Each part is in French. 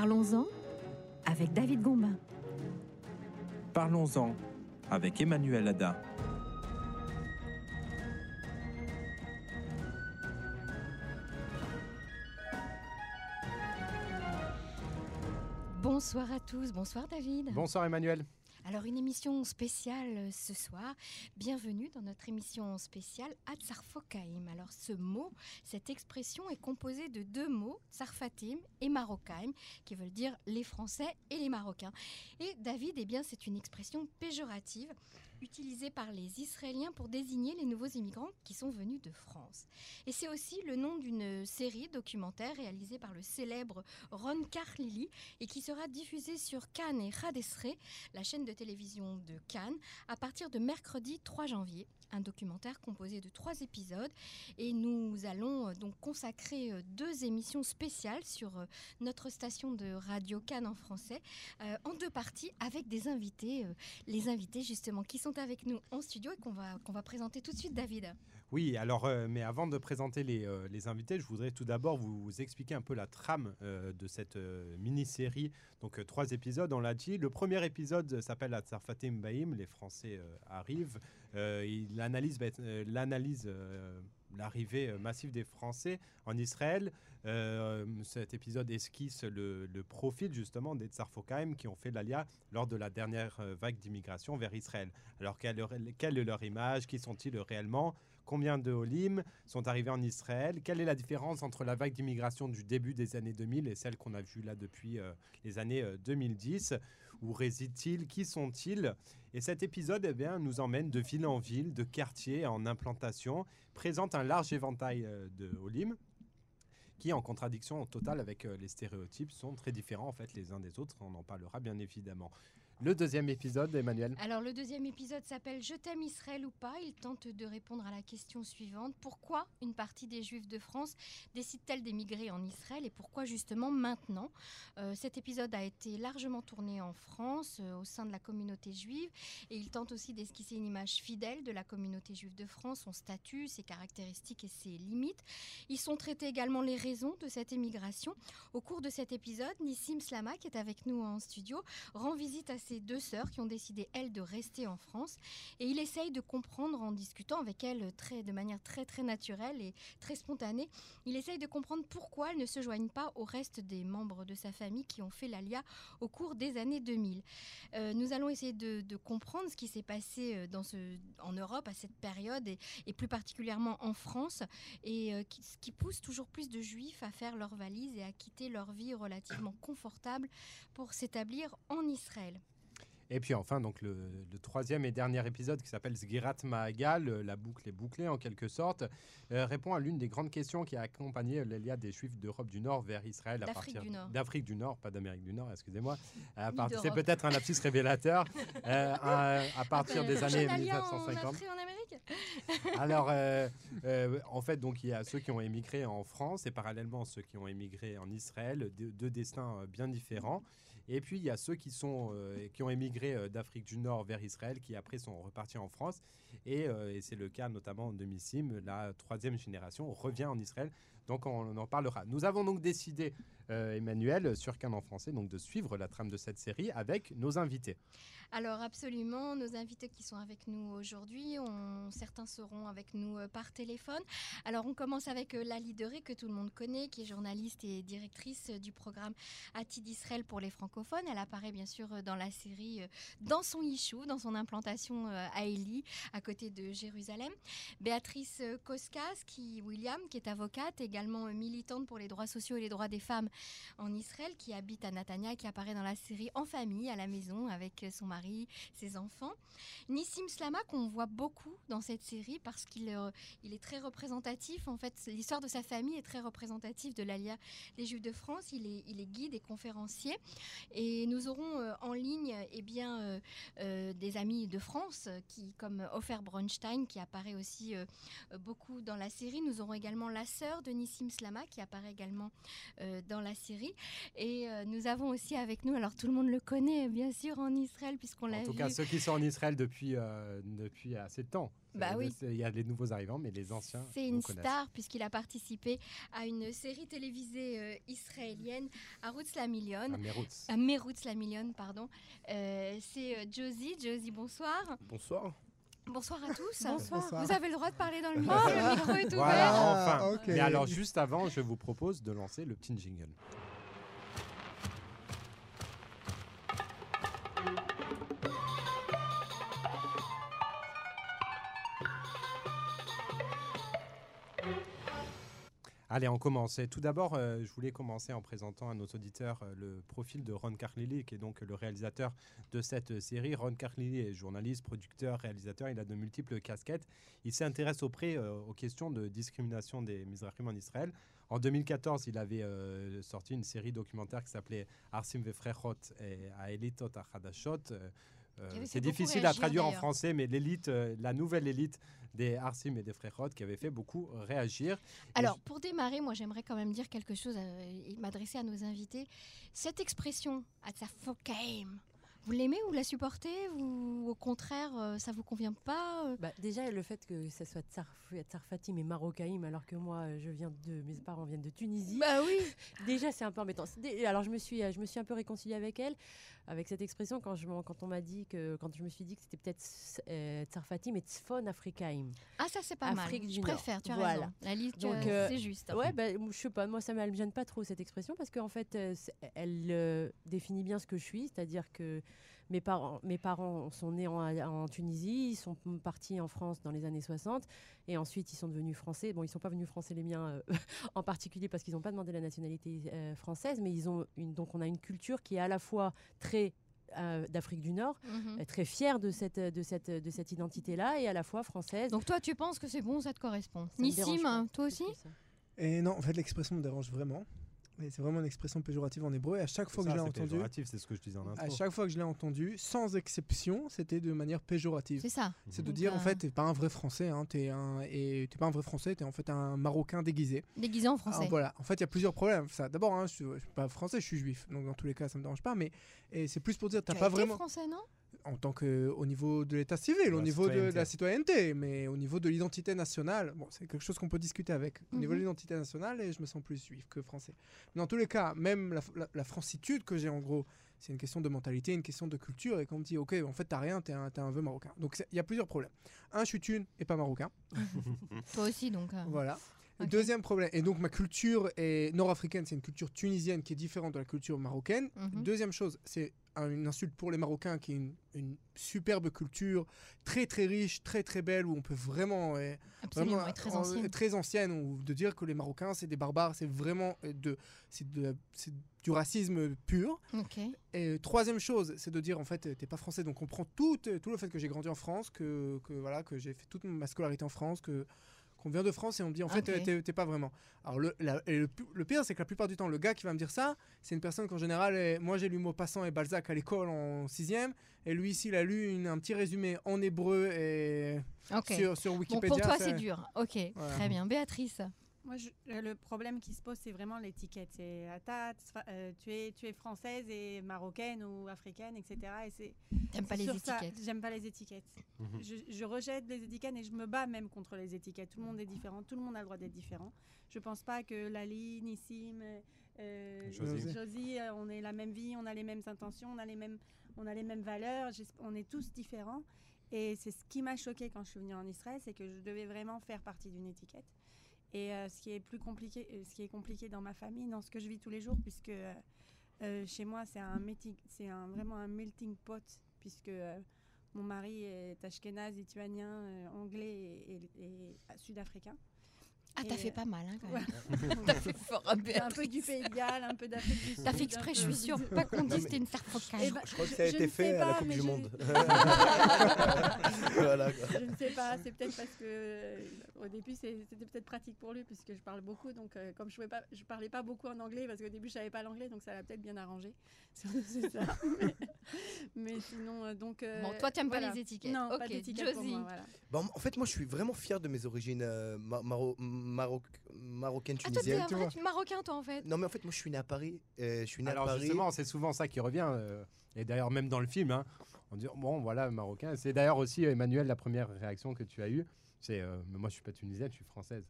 Parlons-en avec David Gombin. Parlons-en avec Emmanuel Ada. Bonsoir à tous, bonsoir David. Bonsoir Emmanuel. Alors une émission spéciale euh, ce soir. Bienvenue dans notre émission spéciale Atzarfokaim. Alors ce mot, cette expression est composée de deux mots, Tsarfatim et Marocaim, qui veulent dire les Français et les Marocains. Et David, eh bien c'est une expression péjorative utilisée par les Israéliens pour désigner les nouveaux immigrants qui sont venus de France. Et c'est aussi le nom d'une série documentaire réalisée par le célèbre Ron Carlili et qui sera diffusée sur Cannes et Radesre, la chaîne de télévision de Cannes à partir de mercredi 3 janvier. Un documentaire composé de trois épisodes et nous allons euh, donc consacrer euh, deux émissions spéciales sur euh, notre station de radio Cannes en français en deux parties avec des invités, les invités justement qui sont avec nous en studio et qu'on va, qu'on va présenter tout de suite David. Oui, alors, mais avant de présenter les, les, invités, je voudrais tout d'abord vous, expliquer un peu la trame de cette mini-série. Donc, trois épisodes, on l'a dit. Le premier épisode s'appelle Atzarfatim Baim, les Français arrivent. il analyse, l'analyse l'arrivée massive des Français en Israël. cet épisode esquisse le, profil justement des Tsarfokaim qui ont fait l'alia lors de la dernière vague d'immigration vers Israël. Alors quelle, quelle est leur image? Qui sont-ils réellement? Combien de Olim sont arrivés en Israël? Quelle est la différence entre la vague d'immigration du début des années 2000 et celle qu'on a vue là depuis les années 2010 Où résident-ils Qui sont-ils? Et cet épisode eh nous emmène de ville en ville, de quartier en implantation, présente un large éventail de Olim qui, en contradiction totale avec les stéréotypes, sont très différents en fait les uns des autres. On en parlera bien évidemment. Le deuxième épisode, Emmanuel. Alors le deuxième épisode s'appelle Je t'aime Israël ou pas Il tente de répondre à la question suivante. Pourquoi une partie des Juifs de France décide-t-elle d'émigrer en Israël et pourquoi justement maintenant euh, Cet épisode a été largement tourné en France euh, au sein de la communauté juive et il tente aussi d'esquisser une image fidèle de la communauté juive de France, son statut, ses caractéristiques et ses limites. Ils sont traités également les raisons de cette émigration. Au cours de cet épisode, Nissim Slama, qui est avec nous en studio, rend visite à ces deux sœurs qui ont décidé, elles, de rester en France. Et il essaye de comprendre en discutant avec elles très, de manière très, très naturelle et très spontanée. Il essaye de comprendre pourquoi elles ne se joignent pas au reste des membres de sa famille qui ont fait l'ALIA au cours des années 2000. Euh, nous allons essayer de, comprendre ce qui s'est passé euh, dans ce, en Europe à cette période et, et plus particulièrement en France et euh, ce qui pousse toujours plus de juifs à faire leurs valises et à quitter leur vie relativement confortable pour s'établir en Israël. Et puis enfin, donc le, troisième et dernier épisode qui s'appelle Sgirat Maagal, euh, la boucle est bouclée en quelque sorte, euh, répond à l'une des grandes questions qui a accompagné l'Elia des Juifs d'Europe du Nord vers Israël à partir d'Afrique du Nord, pas d'Amérique du Nord, excusez-moi. C'est peut-être un lapsus révélateur euh, à, partir des années 1950. Alors, en fait, donc il y a ceux qui ont émigré en France et parallèlement ceux qui ont émigré en Israël, deux, destins bien différents. Et puis il y a ceux qui sont qui ont émigré euh, d'Afrique du Nord vers Israël qui après sont repartis en France. Et, euh, c'est le cas notamment de Missim, la troisième génération revient en Israël. Donc on, en parlera. Nous avons donc décidé, euh, Emmanuel, sur Cannes en français, donc de suivre la trame de cette série avec nos invités. Alors absolument, nos invités qui sont avec nous aujourd'hui, certains seront avec nous par téléphone. Alors on commence avec Lali Deré, que tout le monde connaît, qui est journaliste et directrice du programme Ati d'Israël pour les francophones. Elle apparaît bien sûr dans la série dans son Yishuv, dans son implantation euh, à Eli, à côté de Jérusalem. Béatrice Koskas, qui, William, qui est avocate, également militante pour les droits sociaux et les droits des femmes en Israël, qui habite à Natania, qui apparaît dans la série en famille, à la maison, avec son mari, ses enfants. Nissim Slama, qu'on voit beaucoup dans cette série parce qu'il euh, est très représentatif. En fait, l'histoire de sa famille est très représentative de l'Alia des Juifs de France. Il est, guide et conférencier. Et nous aurons euh, en ligne eh bien, euh, des amis de France, qui, comme Ofer Bronstein, qui apparaît aussi beaucoup dans la série. Nous aurons également la sœur de Nissim Slama, qui apparaît également dans la série. Et euh, nous avons aussi avec nous, alors tout le monde le connaît bien sûr en Israël, puisqu'on l'a En vu. tout cas, ceux qui sont en Israël depuis, euh, depuis assez de temps. Bah oui. Il y a les nouveaux arrivants, mais les anciens. C'est une star puisqu'il a participé à une série télévisée euh, israélienne, Arutz la Million. Merutz. À Merutz la Million, pardon. Euh, c'est euh, Josie. Josie, bonsoir. Bonsoir. Bonsoir à tous. Bonsoir. Vous avez le droit de parler dans le micro. le micro est ouvert. Voilà, enfin. Mais alors, juste avant, je vous propose de lancer le petit jingle. Allez, on commence. Et tout d'abord, euh, je voulais commencer en présentant à nos auditeurs euh, le profil de Ron Carlili, qui est donc le réalisateur de cette euh, série. Ron Carlili est journaliste, producteur, réalisateur. Il a de multiples casquettes. Il s'intéresse auprès aux questions de discrimination des Mizrahim en Israël. En 2014, il avait sorti une série documentaire qui s'appelait Arsim Vefrechot et Aelitot Achadashot. Euh, fait c'est difficile à traduire en français, mais l'élite, euh, la nouvelle élite des Arsim et des Frechot qui avait fait beaucoup réagir. Alors, pour démarrer, moi, j'aimerais quand même dire quelque chose euh, et m'adresser à nos invités. Cette expression, Atzafokaim, vous l'aimez ou la supportez? Ou au contraire, euh, ça vous convient pas euh? Bah, déjà, le fait que ça soit Tsarf- Tsarfatim et Marocaïm, alors que moi, je viens de, mes parents viennent de Tunisie. Bah oui Déjà, c'est un peu embêtant. Alors, je me suis, je me suis un peu réconciliée avec elle, avec cette expression quand, je, quand on m'a dit que, quand je me suis dit que c'était peut-être euh, Tsarfatim et Tzfon Afrikaïm. Ah, ça, c'est pas Afrique mal. du Je Nord. préfère, tu as Voilà. raison. La liste, euh, euh, c'est juste. Ouais, bah, je sais pas, moi ça ne me gêne pas trop cette expression parce qu'en fait, euh, elle euh, définit bien ce que je suis, c'est-à-dire que mes parents, mes parents sont nés en, en Tunisie, ils sont partis en France dans les années 60 et ensuite ils sont devenus français. Bon, ils sont pas venus français les miens euh, en particulier parce qu'ils n'ont pas demandé la nationalité euh, française, mais ils ont une, donc on a une culture qui est à la fois très euh, d'Afrique du Nord, Mhm. très fière de cette, de cette, de cette identité-là et à la fois française. Donc, toi, tu penses que c'est bon, ça te correspond Ça Nissim, toi aussi? Et non, en fait, l'expression me dérange vraiment. Mais c'est vraiment une expression péjorative en hébreu. Et à chaque fois que je l'ai entendu, péjoratif, c'est ce que je disais en intro. à chaque fois que je l'ai entendu, sans exception, c'était de manière péjorative. C'est ça. C'est de Donc, dire, en euh, fait, t'es pas un vrai français, hein, t'es un, et t'es pas un vrai français, t'es en fait un marocain déguisé. Déguisé en Alors, français. voilà, en fait, il y a plusieurs problèmes. Ça, d'abord, hein, je, suis, je suis pas français, je suis juif, donc dans tous les cas, ça me dérange pas. Mais et c'est plus pour dire, t'as pas été vraiment, français, non? En tant que au niveau de l'état civil, au niveau de, de la citoyenneté. mais au niveau de l'identité nationale, bon, c'est quelque chose qu'on peut discuter avec. Au niveau de Mhm. l'identité nationale, et je me sens plus juif que français. Mais dans tous les cas, même la, la, la francitude que j'ai en gros, c'est une question de mentalité, une question de culture, et qu'on me dit, ok, en fait, t'as rien, t'es un, t'es un vœu marocain. Donc il y a plusieurs problèmes. Un, je suis thune et pas marocain. Toi aussi, donc. euh, Voilà. Deuxième problème, et donc ma culture est nord-africaine, c'est une culture tunisienne qui est différente de la culture marocaine. Mhm. Deuxième chose, c'est une insulte pour les Marocains qui est une, une superbe culture très très riche, très très belle, où on peut vraiment, euh, Absolument, vraiment et très euh, ancienne. très ancienne, ou de dire que les Marocains c'est des barbares, c'est vraiment euh, de, de du racisme pur. Et troisième chose, c'est de dire en fait, euh, t'es pas français, donc on prend tout, euh, tout le fait que j'ai grandi en France, que, que voilà, que j'ai fait toute ma scolarité en France, que qu'on vient de France et on me dit en fait Ok. euh, t'es- pas vraiment. Alors le, la- et le, pire c'est que la plupart du temps le gars qui va me dire ça, c'est une personne qu'en général, est- moi j'ai lu Maupassant et Balzac à l'école en sixième, et lui ici il a lu une- un petit résumé en hébreu et sur, sur Bon, Wikipédia. pour toi, c'est- c'est dur. Ok, Voilà. très bien. Béatrice. Moi, je- euh, le problème qui se pose, c'est vraiment l'étiquette. C'est t'as- euh, tu, es, tu es française et marocaine ou africaine, etc. Et c'est T'aimes pas les étiquettes J'aime pas les étiquettes. Mhm. je, je rejette les étiquettes et je me bats même contre les étiquettes. Tout le monde est différent, tout le monde a le droit d'être différent. Je pense pas que Lali, Nissim, euh, Josie. Josie, euh, on ait la même vie, on a les mêmes intentions, on a les mêmes, on a les mêmes valeurs. On est tous différents. Et c'est ce qui m'a choqué quand je suis venue en Israël, c'est que je devais vraiment faire partie d'une étiquette. Et euh, ce qui est plus compliqué, euh, ce qui est compliqué dans ma famille, dans ce que je vis tous les jours, puisque euh, chez moi c'est un c'est un, vraiment un melting pot, puisque mon mari est ashkénaze, lituanien, anglais et sud-africain. Ah, t'as fait euh, pas mal, hein, quand ouais. même. T'as fait fort, un peu du Pays de Galles, un peu d'Afrique du Sud. T'as fait exprès, je suis sûre. Pas qu'on dise mais- t'es une sarfocaille. Eh ben, Je crois que ça a je été ne fait sais à la pas, Coupe mais du je- Monde. voilà. quoi. je ne sais pas, c'est peut-être parce que euh, au début c'était peut-être pratique pour lui puisque je parle beaucoup, donc euh, comme je pas, je parlais pas beaucoup en anglais parce qu'au début je savais pas l'anglais, donc ça l'a peut-être bien arrangé. C'est ça. mais, mais sinon donc. euh, Bon, toi, t'aimes pas voilà. les étiquettes. Non, pas Ok, d'étiquette pour Josie. moi, voilà. Bon, en fait, moi, je suis vraiment fier de mes origines euh, ma- maro- maroc- marocaine Ah, toi, tunisienne. un tu vrai vois. Marocain, toi, en fait. Non, mais en fait, moi, je suis né à Paris. euh, je suis né à Alors Paris. justement, c'est souvent ça qui revient. euh, et d'ailleurs, même dans le film, hein, on dit bon, voilà, marocain. C'est d'ailleurs aussi Emmanuel la première réaction que tu as eue. C'est euh, mais moi, je suis pas tunisienne, je suis française.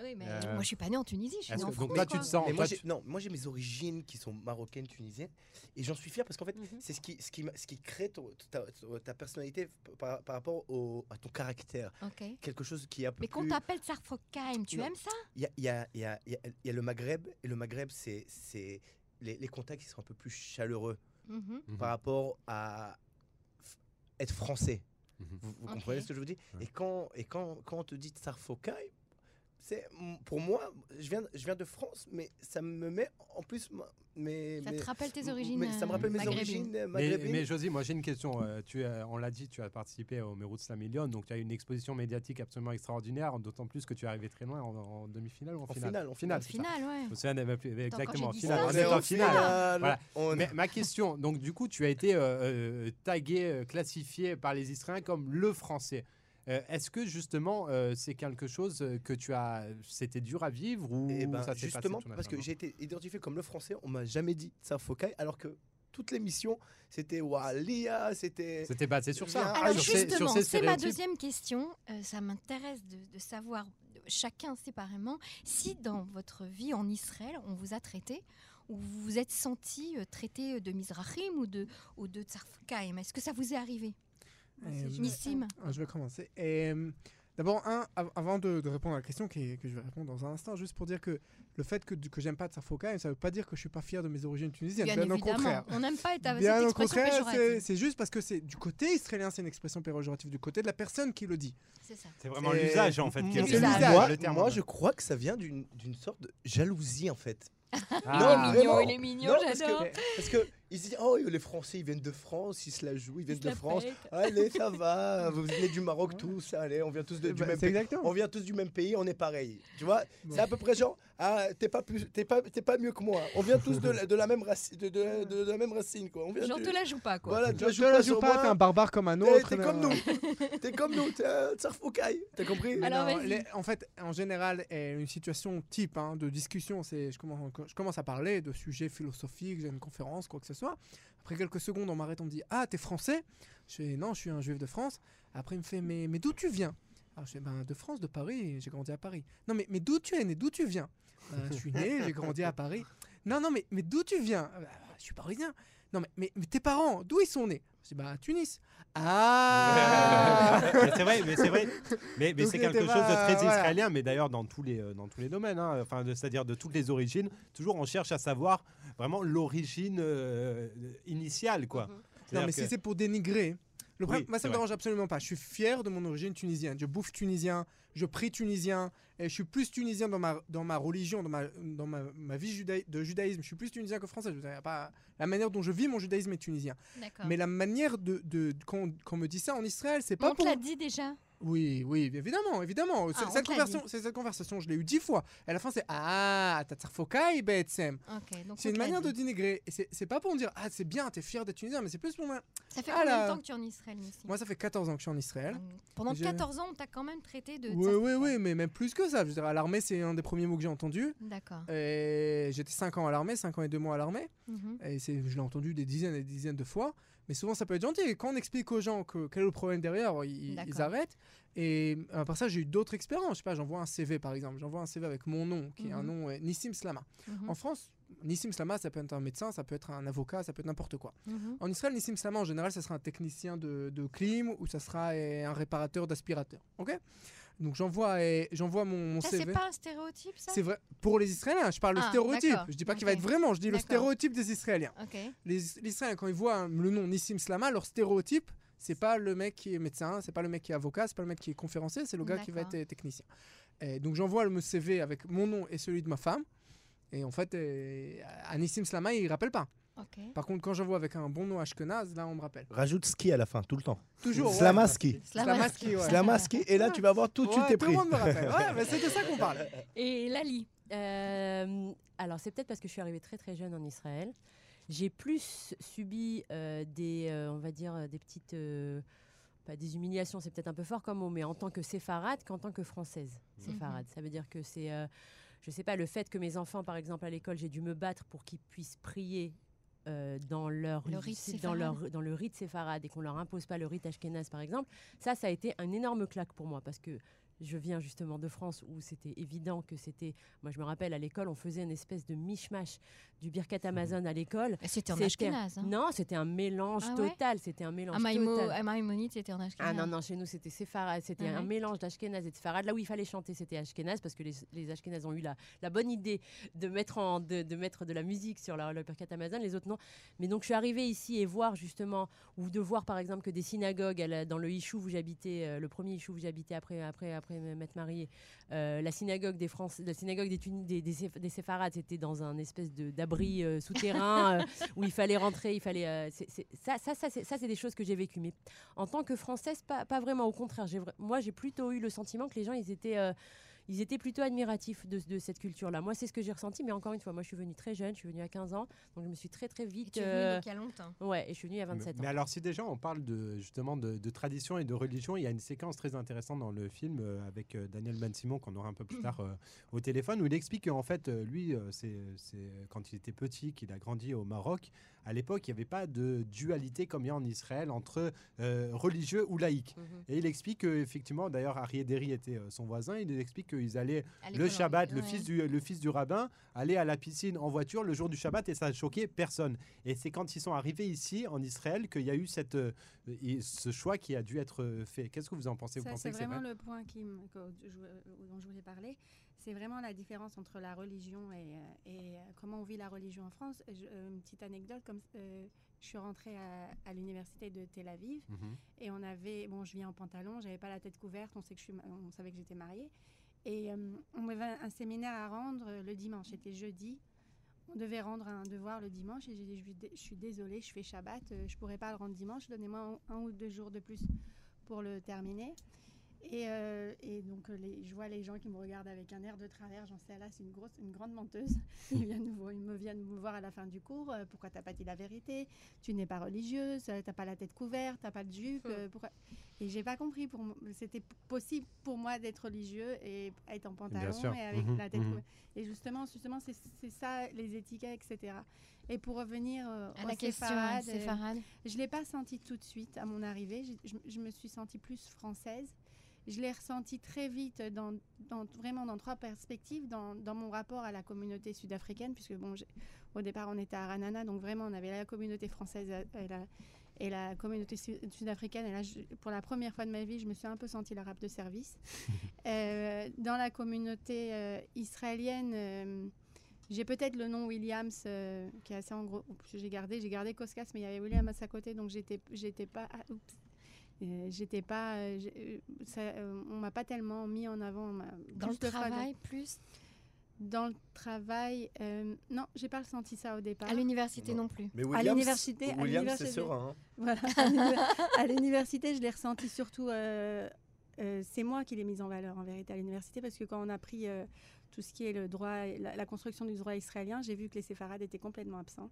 Oui, mais Euh, moi, je suis pas née en Tunisie, je suis Est-ce née en que- France. donc là, tu te sens. Mais moi, non, moi j'ai mes origines qui sont marocaines, tunisiennes, et j'en suis fier parce qu'en fait, Mhm. c'est ce qui, ce qui, ce qui crée ton- ta, ta personnalité par, par rapport au, à ton caractère. Quelque chose qui est un peu Mais qu'on plus. t'appelle Sarfokheim, tu Non. aimes ça? Il y a, il y, a, il y, a, il y a- il y a le Maghreb, et le Maghreb, c'est, c'est les, les contacts qui sont un peu plus chaleureux Mhm. Mhm. par rapport à être français. Vous, vous comprenez ce que je dire? Ouais. Et quand et quand quand on te dit Tsarfokai, c'est pour moi, je viens je viens de France, mais ça me met en plus ma- mes, Ça te rappelle tes origines mais ça me rappelle mes origines euh, Mais, mais Josie, moi j'ai une question. Euh, tu on l'a dit, tu as participé au Mérou de la Million, donc tu as une exposition médiatique absolument extraordinaire, d'autant plus que tu es arrivé très loin en, en demi-finale ou en, En finale finale, en finale. ça. Finale, ouais. Je me souviens d'avoir- exactement, dit finale. ça, On c'est est en en finale. finale. Voilà. On- Mais ma question, donc du coup, tu as été euh, euh, tagué, classifié par les Israéliens comme le français. Euh, Est-ce que justement euh, c'est quelque chose euh, que tu as, c'était dur à vivre ou Eh ben, ça s'est justement, parce que naturellement j'ai été identifié comme le français, on m'a jamais dit Tsarfokai, alors que toute l'émission, c'était Walia, c'était. C'était basé sur ça. Bien. Alors sur justement, ces c'est ma deuxième question. Euh, ça m'intéresse de, de savoir, chacun séparément, si dans votre vie en Israël, on vous a traité ou vous vous êtes senti euh, traité de Mizrahim ou de, ou de. Est-ce que ça vous est arrivé? Euh, Nissim Ah, Je vais commencer. Et, euh, D'abord, un, av- avant de, de répondre à la question, qui que je vais répondre dans un instant, juste pour dire que le fait que, que j'aime pas Tsarfokai, ça veut pas dire que je suis pas fier de mes origines tunisiennes. Bien, Bien, au évidemment. contraire. On n'aime pas être avec Bien cette au expression contraire, c'est- juste parce que c'est du côté israélien, c'est une expression péjorative, du côté de la personne qui le dit. C'est ça. C'est vraiment l'usage en fait. qui est. Moi, le terme. moi, je crois que ça vient d'une d'une sorte de jalousie en fait. Ah. Non, il est mignon, vraiment. il est mignon, j'adore. Parce que ils se disent oh les Français ils viennent de France, ils se la jouent, ils viennent de la France. pètent. Allez ça va, vous venez du Maroc tous, allez on vient tous de- du Bah, même pays. exactement. On vient tous du même pays, on est pareil. Tu vois, Bon. c'est à peu près genre ah t'es pas plus, t'es pas, t'es pas mieux que moi. On vient tous de la, de la même racine, de, de- de- de la même racine quoi. On vient Genre, du- te la joue pas, quoi. Voilà, tu Je la te joue pas, t'es un barbare comme un T'es- autre. T'es comme nous. T'es comme nous. T'es un Tsarfoukai. T'as compris Alors, Non, vas-y. les- en fait, en général, est une situation type hein, de discussion, c'est je commence, je commence à parler de sujets philosophiques, j'ai une conférence, quoi que ce soit. Après quelques secondes, on m'arrête, on me dit Ah, t'es français? Je fais Non, je suis un juif de France. Après, il me fait Mais, mais d'où tu viens? Alors, je fais ben, De France, de Paris, j'ai grandi à Paris. Non, mais, mais d'où tu es né? D'où tu viens? Ben, Je suis né, j'ai grandi à Paris. Non, non, mais, mais d'où tu viens? Ah, bah, Je suis parisien. Non, mais, mais, mais tes parents, d'où ils sont nés? Je dis Bah, à Tunis. Ah c'est vrai, mais c'est vrai. Mais, mais c'est quelque chose de très voilà. israélien, mais d'ailleurs dans tous les euh, dans tous les domaines, hein, enfin c'est-à-dire de toutes les origines. Toujours on cherche à savoir vraiment l'origine euh, initiale, quoi. Mhm. Non, mais que- si c'est pour dénigrer. Le problème, Oui, moi, ça me vrai. dérange absolument pas. Je suis fier de mon origine tunisienne. Je bouffe tunisien, je prie tunisien, et je suis plus tunisien dans ma, dans ma religion, dans ma, dans ma, ma vie judaï- de judaïsme. Je suis plus tunisien que français. Je pas, la manière dont je vis mon judaïsme est tunisien. Mais la manière de, de, qu'on me dit ça en Israël, c'est pas On te pour. l'a dit déjà. Oui, oui, évidemment, évidemment. Ah, cette, conversation, cette conversation, je l'ai eu dix fois. Et à la fin, c'est Ah, t'as tsarfokai, betsem. C'est une manière de dénigrer. Et c'est pas pour me dire Ah, c'est bien, t'es fier d'être tunisien, mais c'est plus pour moi. Ça fait Ah combien de temps que tu es en Israël, Moi, ça fait 14 ans que je suis en Israël. Hum, Pendant J'ai- 14 ans, on t'a quand même traité de. Oui, oui, oui, mais même plus que ça. Je veux dire, à l'armée, c'est un des premiers mots que j'ai entendu. D'accord. Et J'étais 5 ans à l'armée, 5 ans et 2 mois à l'armée. Mhm. Et c'est- je l'ai entendu des dizaines et des dizaines de fois. Mais souvent, ça peut être gentil. Et quand on explique aux gens que, quel est le problème derrière, ils, arrêtent. Et euh, après ça, j'ai eu d'autres expériences. Je sais pas, j'envoie un CV par exemple. J'envoie un CV avec mon nom, qui est un Mhm. nom euh, Nissim Slama. Mhm. En France, Nissim Slama, ça peut être un médecin, ça peut être un avocat, ça peut être n'importe quoi. Mhm. En Israël, Nissim Slama, en général, ça sera un technicien de, de clim ou ça sera euh, un réparateur d'aspirateur. Ok? Donc j'envoie euh, j'envois mon, mon Ça, CV. c'est pas un stéréotype, ça? C'est vrai pour les Israéliens. Je parle le Ah, stéréotype. Je dis pas qu'il va être vraiment. Je dis le stéréotype des Israéliens. Ok. Les, les Israéliens, quand ils voient un- le nom Nissim Slama, leur stéréotype, c'est pas le mec qui est médecin, c'est pas le mec qui est avocat, c'est pas le mec qui est conférencier, c'est le gars qui va être technicien. Et donc j'envoie le CV avec mon nom et celui de ma femme. Et en fait, euh, à Nissim Slama, il rappelle pas. Par contre, quand j'envoie avec un bon nom Ashkenaz, là, on me rappelle. Rajoute ski à la fin, tout le temps. Toujours. ouais. Slamaski. Slamaski, ouais. Slamaski. Et là, tu vas voir tout de suite tes tout prix. le monde me rappelle. Ouais, mais c'est de ça qu'on parle. Et Lali Euh, alors, c'est peut-être parce que je suis arrivée très très jeune en Israël. J'ai plus subi euh, des, euh, on va dire, des petites, euh, pas des humiliations, c'est peut-être un peu fort comme mot, mais en tant que séfarade qu'en tant que française Mhm. séfarade. Ça veut dire que c'est, euh, je sais pas, le fait que mes enfants, par exemple, à l'école, j'ai dû me battre pour qu'ils puissent prier. Euh, dans leur Le rite dans leur séfarade. dans le rite séfarade et qu'on leur impose pas le rite ashkénaze par exemple ça ça a été un énorme claque pour moi parce que je viens justement de France où c'était évident que c'était moi je me rappelle à l'école on faisait une espèce de mishmash du Birkat Amazon à l'école Et C'était en ashkénaze. hein. non c'était un mélange Ah ouais total c'était un mélange À Maïmo- total à Maïmonide, c'était en ashkénaze. ah non, non, chez nous c'était séfarade, c'était Ah un mélange d'ashkénaze et de séfarade. Là où il fallait chanter, c'était ashkénaze parce que les, les ashkénazes ont eu la, la bonne idée de mettre, en, de, de mettre de la musique sur leur, leur Birkat Amazon, les autres non. Mais donc je suis arrivée ici et voir justement, ou de voir par exemple que des synagogues la- dans le Yishuv où j'habitais, euh, le premier Yishuv où j'habitais après, après, après m'être mariée, euh, la synagogue des Français, la synagogue des, Tuni- des, des, Séf- des séfarades, c'était dans un espèce d'abri euh, souterrain euh, où il fallait rentrer, il fallait. euh, c'est- c'est- ça, ça, ça, c'est- ça, c'est des choses que j'ai vécues. Mais en tant que française, pas, pas vraiment. Au contraire, moi, j'ai plutôt eu le sentiment que les gens, ils étaient, ils étaient plutôt admiratifs de, de cette culture-là. Moi, c'est ce que j'ai ressenti. Mais encore une fois, moi, je suis venue très jeune, je suis venue à 15 ans, donc je me suis très très Et vite. tu es euh, venu donc il y a longtemps. Ouais, et je suis venue à 27 Mais ans. alors, si déjà on parle de, justement de, de tradition et de religion, il y a une séquence très intéressante dans le film euh, avec euh, Daniel Ben-Simon, qu'on aura un peu plus tard euh, au téléphone, où il explique qu'en fait, euh, lui, euh, c'est quand il était petit, qu'il a grandi au Maroc. À l'époque, il n'y avait pas de dualité comme il y a en Israël entre euh, religieux ou laïcs. Mhm. Et il explique qu'effectivement, d'ailleurs, Ari Ederi était euh, son voisin, il explique qu'ils allaient le Shabbat, le, ouais. fils du, le fils du rabbin, aller à la piscine en voiture le jour du Shabbat et ça a choqué personne. Et c'est quand ils sont arrivés ici, en Israël, qu'il y a eu cette, euh, ce choix qui a dû être fait. Qu'est-ce que vous en pensez? Vous Ça, pensez c'est vraiment vrai? le point qui dont je voulais parler. C'est vraiment la différence entre la religion et, euh, et, euh, comment on vit la religion en France. Je- euh, une petite anecdote, comme euh, je suis rentrée à, à l'université de Tel Aviv Mhm. et on avait, bon, je viens en pantalon, j'avais pas la tête couverte, on sait que je suis, on savait que j'étais mariée et euh, on avait un séminaire à rendre le dimanche, c'était jeudi. On devait rendre un devoir le dimanche et j'ai dit je suis dé- je suis désolée, je fais Shabbat, je pourrais pas le rendre dimanche, donnez-moi un, un ou deux jours de plus pour le terminer. Et, euh, et donc, euh, les, je vois les gens qui me regardent avec un air de travers. J'en sais, là, c'est une, grosse, une grande menteuse. Ils, viennent ils me viennent me voir à la fin du cours. euh, pourquoi t'as pas dit la vérité? Tu n'es pas religieuse, euh, t'as pas la tête couverte, t'as pas de jupe. euh, pourquoi... Et j'ai pas compris. Pour C'était possible pour moi d'être religieux et être en pantalon et avec Mhm, la tête mhm. couverte. Et justement, justement c'est ça, les étiquettes, etc. Et pour revenir À la question, séfarade, euh, séfarade. je ne l'ai pas senti tout de suite à mon arrivée. Je, je- je me suis sentie plus française. Je l'ai ressenti très vite, dans, dans- vraiment dans trois perspectives, dans, dans mon rapport à la communauté sud-africaine, puisque bon, au départ on était à Ranana, donc vraiment on avait la communauté française et la, et la communauté su- sud-africaine. Et là, je- pour la première fois de ma vie, je me suis un peu sentie l'arabe de service. Euh, dans la communauté euh, israélienne, euh, j'ai peut-être le nom Williams euh, qui est assez en gros. J'ai gardé, j'ai gardé Koskas, mais il y avait Williams à côté, donc j'étais, j'étais pas. ah, oups. J'étais pas. euh, euh, ça, euh, on m'a pas tellement mis en avant. Dans plus le travail, plus? Dans le travail, euh, non, j'ai pas ressenti ça au départ. À l'université Non. non plus. Mais À Williams, l'université, à Williams l'université. c'est serein. hein. Voilà. À l'uni- à l'université, je l'ai ressenti surtout. euh, euh, c'est moi qui l'ai mise en valeur en vérité à l'université parce que quand on a pris euh, tout ce qui est le droit, la, la construction du droit israélien, j'ai vu que les séfarades étaient complètement absents.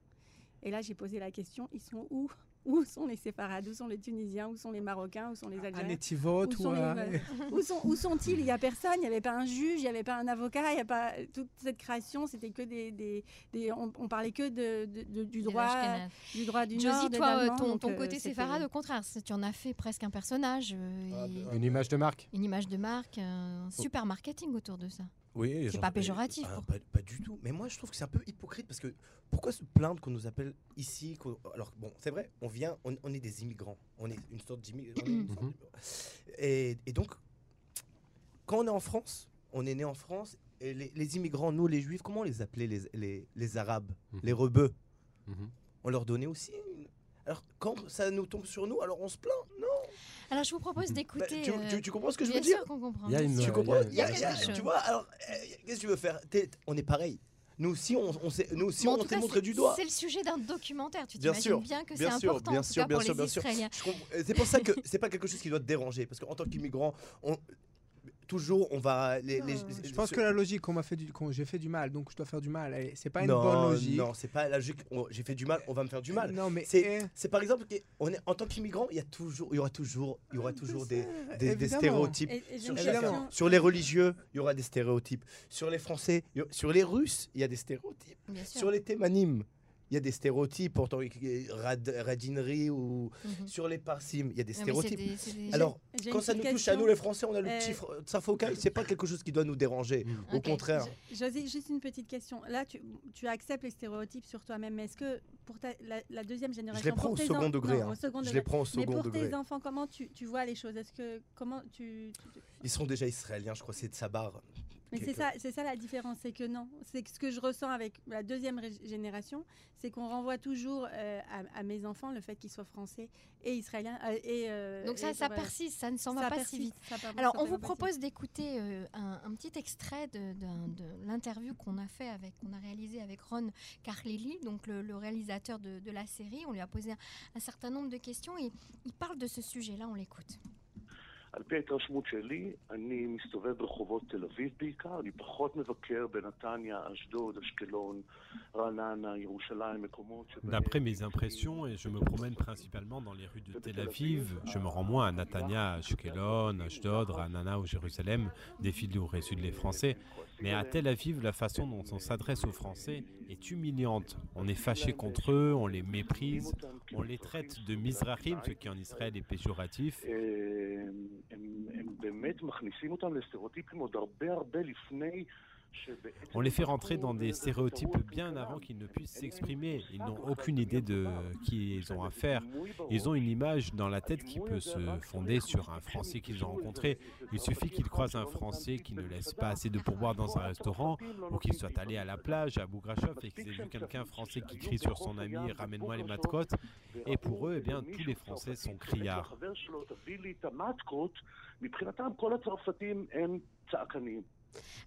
Et là, j'ai posé la question ils sont où? Où sont les séfarades? Où sont les Tunisiens? Où sont les Marocains? Où sont les Algériens? Netivot Où sont les- voilà. Où sont où sont-ils? Il n'y a personne. Il n'y avait pas un juge. Il n'y avait pas un avocat. Il y a pas toute cette création. C'était que des, des, des- on, on parlait que de, de- de- du droit, du droit du Nord. Josie, toi, euh, ton, euh, côté séfarade, au contraire, tu en as fait presque un personnage, euh, Ah, et- Une image de marque. une image de marque, un super marketing autour de ça. Oui, C'est pas péjoratif, Ah, pas, pas du tout. Mais moi, je trouve que c'est un peu hypocrite parce que pourquoi se plaindre qu'on nous appelle ici Alors, bon, c'est vrai, on vient, on, on est des immigrants. On est une sorte d'immigrants. Mhm. et, et donc, quand on est en France, on est né en France, et les, les immigrants, nous, les juifs, comment on les appelait les, les, les arabes, Mhm. les rebeux? Mhm. On leur donnait aussi. une- Alors, quand ça nous tombe sur nous, alors on se plaint Alors, je vous propose. Bah, d'écouter. tu, euh, tu- tu comprends ce que je veux dire sûr qu'on comprend. Une-. Tu euh, comprends il y a- Il y a- il y a- quelque chose. Tu vois, alors, euh, qu'est-ce que tu veux faire T'es- On est pareil. Nous aussi, on, on s'est, nous aussi, Bon, en on tout s'est cas, montré du doigt. C'est le sujet d'un documentaire. Tu Bien sûr, bien que c'est bien sûr, important bien en tout sûr, cas bien pour sûr, bien C'est pour ça que c'est pas quelque chose qui doit te déranger, parce qu'en tant qu'immigrant, on... toujours, on va. Les, les- Je pense que la logique qu'on m'a fait du, j'ai fait du mal, donc je dois faire du mal. C'est pas une non, bonne logique. Non, c'est pas la logique. on- J'ai fait du mal, on va me faire du mal. Non, mais C'est- eh, C'est par exemple, que on est, en tant qu'immigrant, il y a toujours, il y aura toujours, il y aura toujours des, des, stéréotypes. Et- et j'ai Sur, sur les religieux, il y aura des stéréotypes. Sur les Français, a- sur les Russes, il y a des stéréotypes. Bien sûr. Sur les Thémanim, il y a des stéréotypes. Pourtant, rad, radinerie ou Mhm. sur les Parsim, il y a des mais c'est stéréotypes. des- c'est des- Alors, J'ai quand ça nous touche à nous les Français, on a le Euh, petit fr- Sarfokai, c'est pas quelque chose qui doit nous déranger. Mm. Au contraire. Je- Josie, juste une petite question. Là, tu, tu acceptes les stéréotypes sur toi-même, mais est-ce que pour ta- la, la deuxième Je génération, les prends pour au second en- degré. non, hein. au second Je degré. les prends au Mais second pour degré. tes enfants, comment tu, tu vois les choses? Est-ce que comment tu, tu- Ils sont déjà israéliens, je crois, c'est de sa barre. Mais c'est ça, c'est ça la différence, c'est que non, c'est que ce que je ressens avec la deuxième génération, c'est qu'on renvoie toujours euh, à, à mes enfants le fait qu'ils soient français et israéliens euh, et euh, Donc ça, et ça voilà. persiste, ça ne s'en va pas persiste, si vite. Alors, on vous propose d'écouter euh, un, un petit extrait de, l'interview qu'on a fait avec, qu'on a réalisé avec Ron Carlelli, donc le, le réalisateur de, de la série. On lui a posé un, un certain nombre de questions et il parle de ce sujet-là. On l'écoute. על פי ההתרשמות שלי, אני מסתובב ברחובות תל אביב בעיקר, אני פחות מבקר בנתניה, אשדוד, אשקלון, רעננה, ירושלים, מקומות שבהם... D'après mes impressions, et je me promène principalement dans les rues de Tel Aviv, je me rends moins à Natania, à Ashkelon, Ashdod, Ranana ou Jérusalem, des villes où résident les Français. Mais à Tel Aviv, la façon dont on s'adresse aux Français est humiliante. On est fâché contre eux, on les méprise, on les traite de Mizrahim, ce qui en Israël est péjoratif. On les fait rentrer dans des stéréotypes bien avant qu'ils ne puissent s'exprimer. Ils n'ont aucune idée de qui ils ont affaire. Ils ont une image dans la tête qui peut se fonder sur un Français qu'ils ont rencontré. Il suffit qu'ils croisent un Français qui ne laisse pas assez de pourboire dans un restaurant ou qu'il soit allé à la plage à Bougrachov et qu'ils aient vu quelqu'un français qui crie sur son ami Ramène-moi les matcotes. Et pour eux, eh bien, tous les Français sont criards.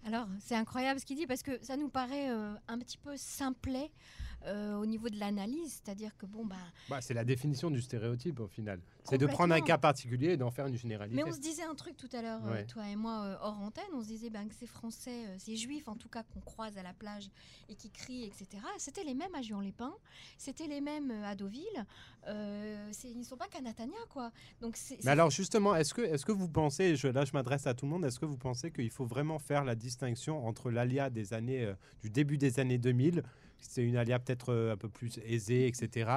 Alors, c'est incroyable ce qu'il dit parce que ça nous paraît euh, un petit peu simplet euh, au niveau de l'analyse, c'est-à-dire que bon, bah, Bah, c'est la définition du stéréotype au final. C'est de prendre un cas particulier et d'en faire une généralité. Mais on se disait un truc tout à l'heure, euh, Ouais. toi et moi, euh, hors antenne, on se disait ben, que ces Français, ces Juifs en tout cas qu'on croise à la plage et qui crient, etc., c'était les mêmes à Juan-les-Pins, c'était les mêmes à Deauville, euh, ils ne sont pas qu'à Natania, quoi. Donc. Mais alors justement, est-ce que, est que vous pensez, je, là je m'adresse à tout le monde, est-ce que vous pensez qu'il faut vraiment faire la distinction entre l'alia des années, euh, du début des années 2000, c'est une alia peut-être euh, un peu plus aisée, etc.,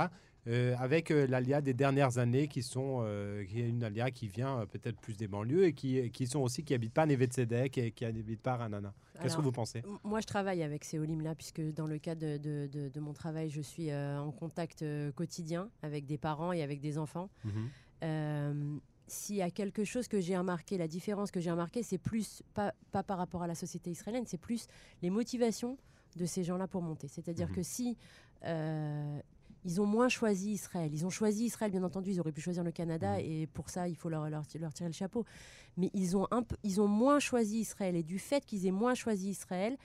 euh, avec euh, l'alia des dernières années qui sont, euh, qui est une alia qui vient peut-être plus des banlieues et qui, qui sont aussi, qui habitent pas à Neve Tzedek et qui habitent pas à Ranana. Qu'est-ce que vous pensez? Moi, je travaille avec ces Olim-là, puisque dans le cadre de, de- de- de mon travail, je suis en contact quotidien avec des parents et avec des enfants. Mhm. S'il y a quelque chose que j'ai remarqué, la différence que j'ai remarqué, c'est plus, pas, pas par rapport à la société israélienne, c'est plus les motivations de ces gens-là pour monter. C'est-à-dire Mhm. que si euh, ils ont moins choisi Israël, ils ont choisi Israël, bien entendu, ils auraient pu choisir le Canada, Mhm. et pour ça, il faut leur, leur, leur tirer le chapeau. Mais ils ont, un ils ont moins choisi Israël, et du fait qu'ils aient moins choisi Israël,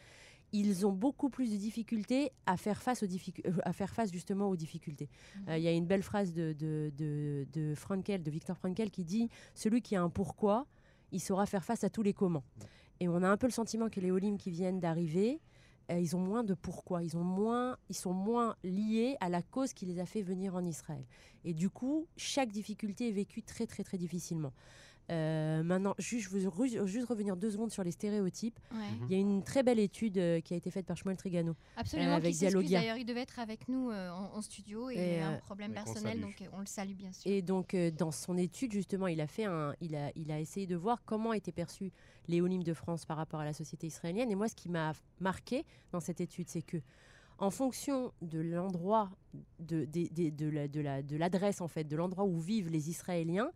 ils ont beaucoup plus de difficultés à faire face, aux difficu- euh, à faire face justement aux difficultés. Euh, Il y a une belle phrase de, de, de, de Frankel, de Victor Frankel, qui dit Celui qui a un pourquoi, il saura faire face à tous les comment. Et on a un peu le sentiment que les Olim qui viennent d'arriver, euh, ils ont moins de pourquoi, ils, ont moins, ils sont moins liés à la cause qui les a fait venir en Israël. Et du coup, chaque difficulté est vécue très très très difficilement. Euh, maintenant, juste, je veux juste revenir deux secondes sur les stéréotypes. Ouais. Mhm. Il y a une très belle étude euh, qui a été faite par Shmuel Trigano. Absolument, Euh, avec qui d'ailleurs, il devait être avec nous euh, en, en studio et, Et, il a un problème personnel, donc on le salue bien sûr. Et donc, euh, dans son étude, justement, il a, fait un, il, a, il a essayé de voir comment étaient perçus les Olim de France par rapport à la société israélienne. Et moi, ce qui m'a marqué dans cette étude, c'est que, en fonction de l'endroit, de, des- des- de, la- de la- de l'adresse, en fait, de l'endroit où vivent les Israéliens,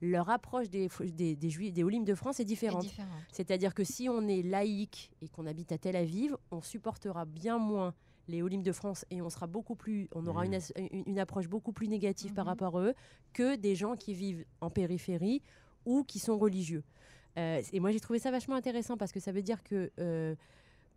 leur approche des, des, des, Juifs, des Olim de France est différente. différent. C'est-à-dire que si on est laïque et qu'on habite à Tel Aviv, on supportera bien moins les Olim de France et on sera beaucoup plus, on aura une, as- une- approche beaucoup plus négative par Mhm. rapport à eux que des gens qui vivent en périphérie ou qui sont religieux. Euh, et moi j'ai trouvé ça vachement intéressant parce que ça veut dire que euh,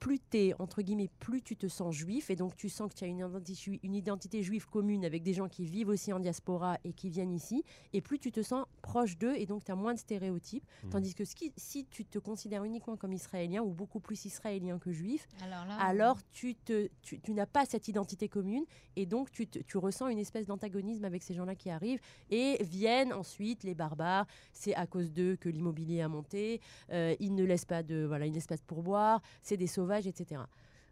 plus t'es entre guillemets, plus tu te sens juif et donc tu sens que tu as une identité, une identité juive commune avec des gens qui vivent aussi en diaspora et qui viennent ici, et plus tu te sens proche d'eux et donc tu as moins de stéréotypes. Mhm. Tandis que si tu te considères uniquement comme israélien ou beaucoup plus israélien que juif, Alors là, alors tu, te, tu, tu n'as pas cette identité commune et donc tu, te- tu ressens une espèce d'antagonisme avec ces gens-là qui arrivent et viennent ensuite les barbares. C'est à cause d'eux que l'immobilier a monté. euh, ils ne laissent pas de voilà, ils ne laissent pas de pourboire. C'est des sauvages, etc.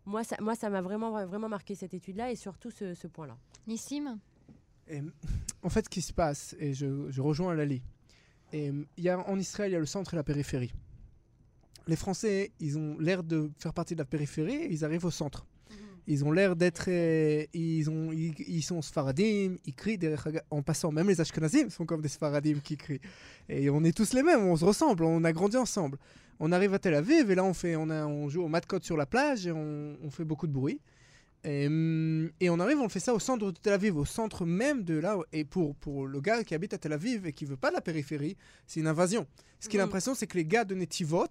Moi, ça, moi, ça m'a vraiment vraiment marqué cette étude-là et surtout ce, ce point-là. Nissim Et, en fait, ce qui se passe, et je, je rejoins Lali, et, il y a, en Israël, il y a le centre et la périphérie. Les Français, ils ont l'air de faire partie de la périphérie et ils arrivent au centre. Ils ont l'air d'être. euh, ils, ont, ils, ils sont sfaradim, ils crient en passant. Même les Ashkenazim sont comme des sfaradim qui crient. Et on est tous les mêmes, on se ressemble, on a grandi ensemble. On arrive à Tel Aviv et là on, fait, on, a, on joue au mat sur la plage et on, on fait beaucoup de bruit. Et, hum, et on arrive, on fait ça au centre de Tel Aviv, au centre même de là. Et pour, pour le gars qui habite à Tel Aviv et qui veut pas de la périphérie, c'est une invasion. Ce a Mhm. l'impression, c'est que les gars de Netivot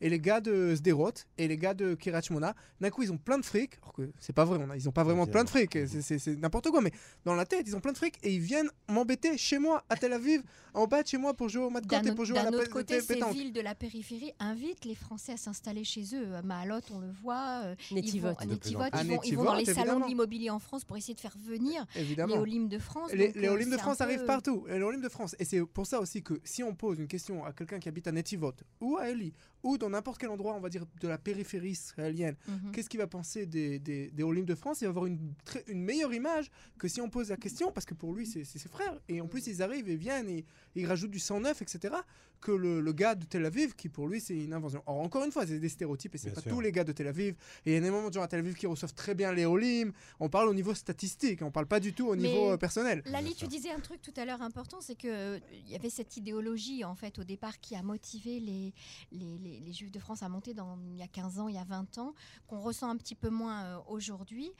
et les gars de Sderot et les gars de Kiryat Shmona, d'un coup, ils ont plein de fric. Alors que c'est pas vrai, on a- ils ont pas vraiment plein de fric. c'est- n'importe quoi. Mais dans la tête, ils ont plein de fric et ils viennent m'embêter chez moi à Tel Aviv, en bas de chez moi pour jouer au mat D'un et autre- pour jouer à d'un la autre pé- côté, ces villes de la périphérie invitent les Français à s'installer chez eux. À Mahalot, on le voit. euh, ils Netivot. À ils, vont, ils vont Netivot, dans les salons de l'immobilier en France pour essayer de faire venir Évidemment. les Olim de France. Les, euh, Olim de France peu- arrivent partout. Les Olim de France. Et c'est pour ça aussi que si on pose une question à quelqu'un qui habite à Netivot ou à Eli ou dans n'importe quel endroit, on va dire de la périphérie israélienne, Mhm. qu'est-ce qu'il va penser des, des, des Olim de France? Il va avoir une, très- une meilleure image que si on pose la question, parce que pour lui, c'est ses frères. Et en plus, ils arrivent et viennent et ils rajoutent du 109, etc. Que le, le gars de Tel Aviv, qui pour lui, c'est une invention. Or, encore une fois, c'est des stéréotypes et c'est pas sûr. tous les gars de Tel Aviv. Et il y a énormément de gens à Tel Aviv qui reçoivent très bien les Olim. On parle au niveau statistique, on parle pas du tout au Mais- niveau euh, personnel. Lali, tu disais un truc tout à l'heure important, c'est que euh, il y avait cette idéologie en fait au départ qui a motivé les, les, les- les Juifs de France monter dans, il y a 15 ans, il y a 20 ans, qu'on ressent un petit peu moins euh, aujourd'hui.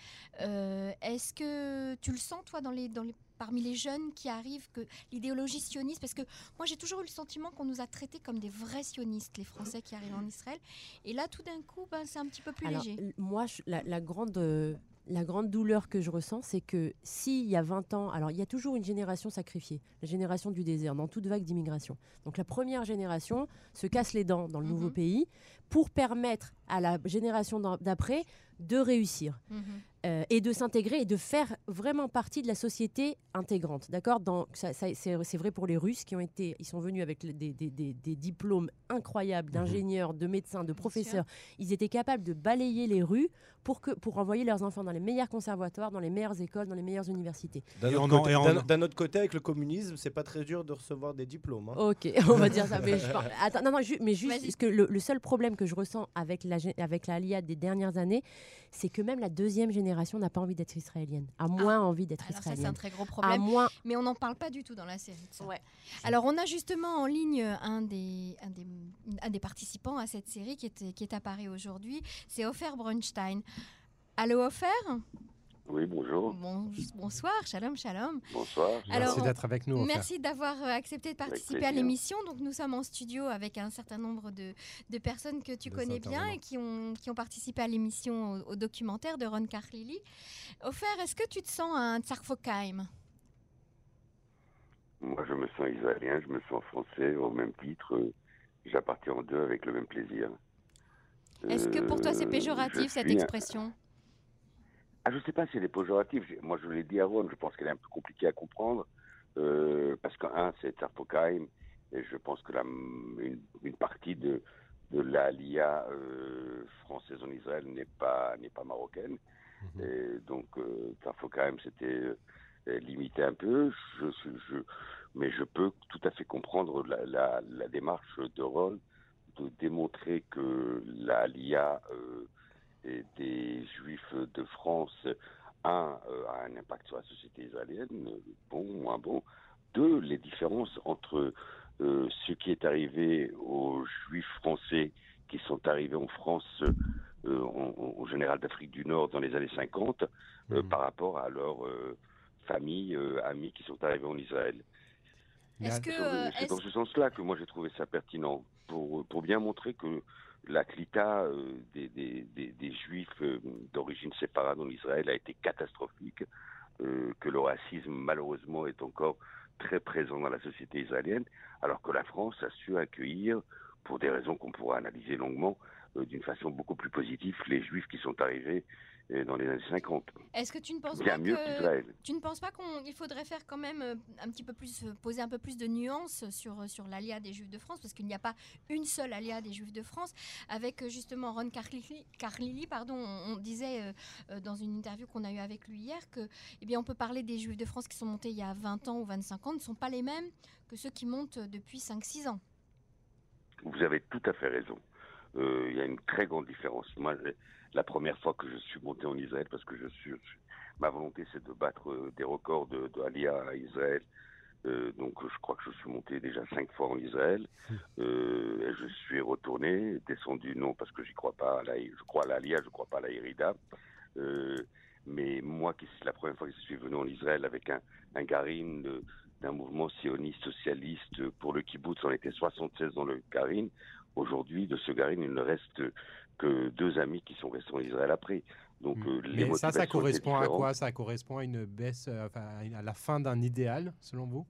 Euh, Est-ce que tu le sens toi dans les, dans les, parmi les jeunes qui arrivent que l'idéologie sioniste, parce que moi j'ai toujours eu le sentiment qu'on nous a traités comme des vrais sionistes, les Français qui arrivent en Israël, et là tout d'un coup ben, c'est un petit peu plus Alors, léger. moi, je- la, la grande, euh, la grande douleur que je ressens, c'est que s'il y a 20 ans, alors il y a toujours une génération sacrifiée, la génération du désert, dans toute vague d'immigration. Donc la première génération se casse les dents dans le nouveau Mhm. pays pour permettre à la génération d'après de réussir Mhm. euh, et de s'intégrer et de faire vraiment partie de la société intégrante. D'accord? Dans- ça- ça- C'est c'est vrai pour les Russes qui ont été, ils sont venus avec des, des- des- des diplômes incroyables d'ingénieurs, de médecins, de professeurs. Ils étaient capables de balayer les rues pour, que, pour envoyer leurs enfants dans les meilleurs conservatoires, dans les meilleures écoles, dans les meilleures universités. D'un autre, côté- en- autre avec le communisme, c'est pas très dur de recevoir des diplômes. hein. Ok, on va dire ça. Mais, je attends, non, non, ju- mais juste, parce que le, le seul problème que je ressens avec la, avec des dernières années, c'est que même la deuxième génération n'a pas envie d'être israélienne, a moins envie d'être Alors ça c'est un israélienne. très gros À problème. moins. Mais on n'en parle pas du tout dans la série. Ouais. Alors, on a justement en ligne un des, un des, un des participants à cette série qui est, qui est apparu aujourd'hui. C'est Ofer Brunstein. Allô, Ofer? Oui, bonjour. Bon- Bonsoir, shalom, shalom. Bonsoir. Alors, Merci d'être avec nous. Merci d'avoir euh, accepté de participer à l'émission. Donc, nous sommes en studio avec un certain nombre de, de personnes que tu connais bien et qui ont, qui ont participé à l'émission au, au documentaire de Ron Carlili. Ofer, est-ce que tu te sens un Tsarfokheim Moi, je me sens israélien, je me sens français au même titre. J'appartiens aux deux avec le même plaisir. Est-ce que pour toi c'est Euh, péjoratif cette un- expression? Ah, je sais pas si elle est péjorative. Moi, je l'ai dit à Ron, je pense qu'elle est un peu compliquée à comprendre. euh, parce que, un, c'est Tsarfokheim, et je pense que la, une, une partie de, de l'ALIA euh, française en Israël n'est pas, n'est pas marocaine. Mhm. Et donc, euh, c'était euh, limité un peu. Je, je- je- mais je peux tout à fait comprendre la, la, la démarche de Ron de démontrer que l'ALIA euh, et des Juifs de France, un, euh, a un impact sur la société israélienne, bon, moins bon. Deux, les différences entre euh, ce qui est arrivé aux Juifs français qui sont arrivés en France euh, en, général d'Afrique du Nord dans les années 50 euh, Mhm. par rapport à leurs euh, familles, euh, amis qui sont arrivés en Israël. C'est- euh, dans ce sens-là que moi j'ai trouvé ça pertinent, pour, pour bien montrer que la clita euh, des, juifs euh, d'origine séparate en Israël a été catastrophique, euh, que le racisme malheureusement est encore très présent dans la société israélienne, alors que la France a su accueillir, pour des raisons qu'on pourra analyser longuement, d'une façon beaucoup plus positive, les juifs qui sont arrivés dans les années 50. Est-ce que tu ne penses Bien pas mieux que tu ne penses pas qu'il faudrait faire quand même euh, un petit peu plus euh, poser un peu plus de nuances sur euh, sur des Juifs de France parce qu'il n'y a pas une seule alia des Juifs de France avec justement Ron Carlili, Carlili, pardon on, on disait euh, dans une interview qu'on a eue avec lui hier que eh bien on peut parler des Juifs de France qui sont montés il y a 20 ans ou 25 ans ne sont pas les mêmes que ceux qui montent depuis 5-6 ans. Vous avez tout à fait raison. Euh, Il y a une très grande différence. Moi, la première fois que je suis monté en Israël, parce que je suis, ma volonté c'est de battre euh, des records de, de Aliyah à Israël. Euh, donc je crois que je suis monté déjà cinq fois en Israël. Euh, et je suis retourné, descendu non parce que j'y crois pas. À la, je crois à l'Aliyah, je crois pas à la Irida. Euh, mais moi, qui c'est la première fois que je suis venu en Israël avec un, un garim d'un mouvement sioniste socialiste pour le kibbutz, on était 76 dans le garim. Aujourd'hui, de ce garim, il ne reste que deux amis qui sont restés en Israël après. Donc, euh, les Mais ça, ça correspond à quoi? Ça correspond à une baisse, euh, enfin, à la fin d'un idéal, selon vous?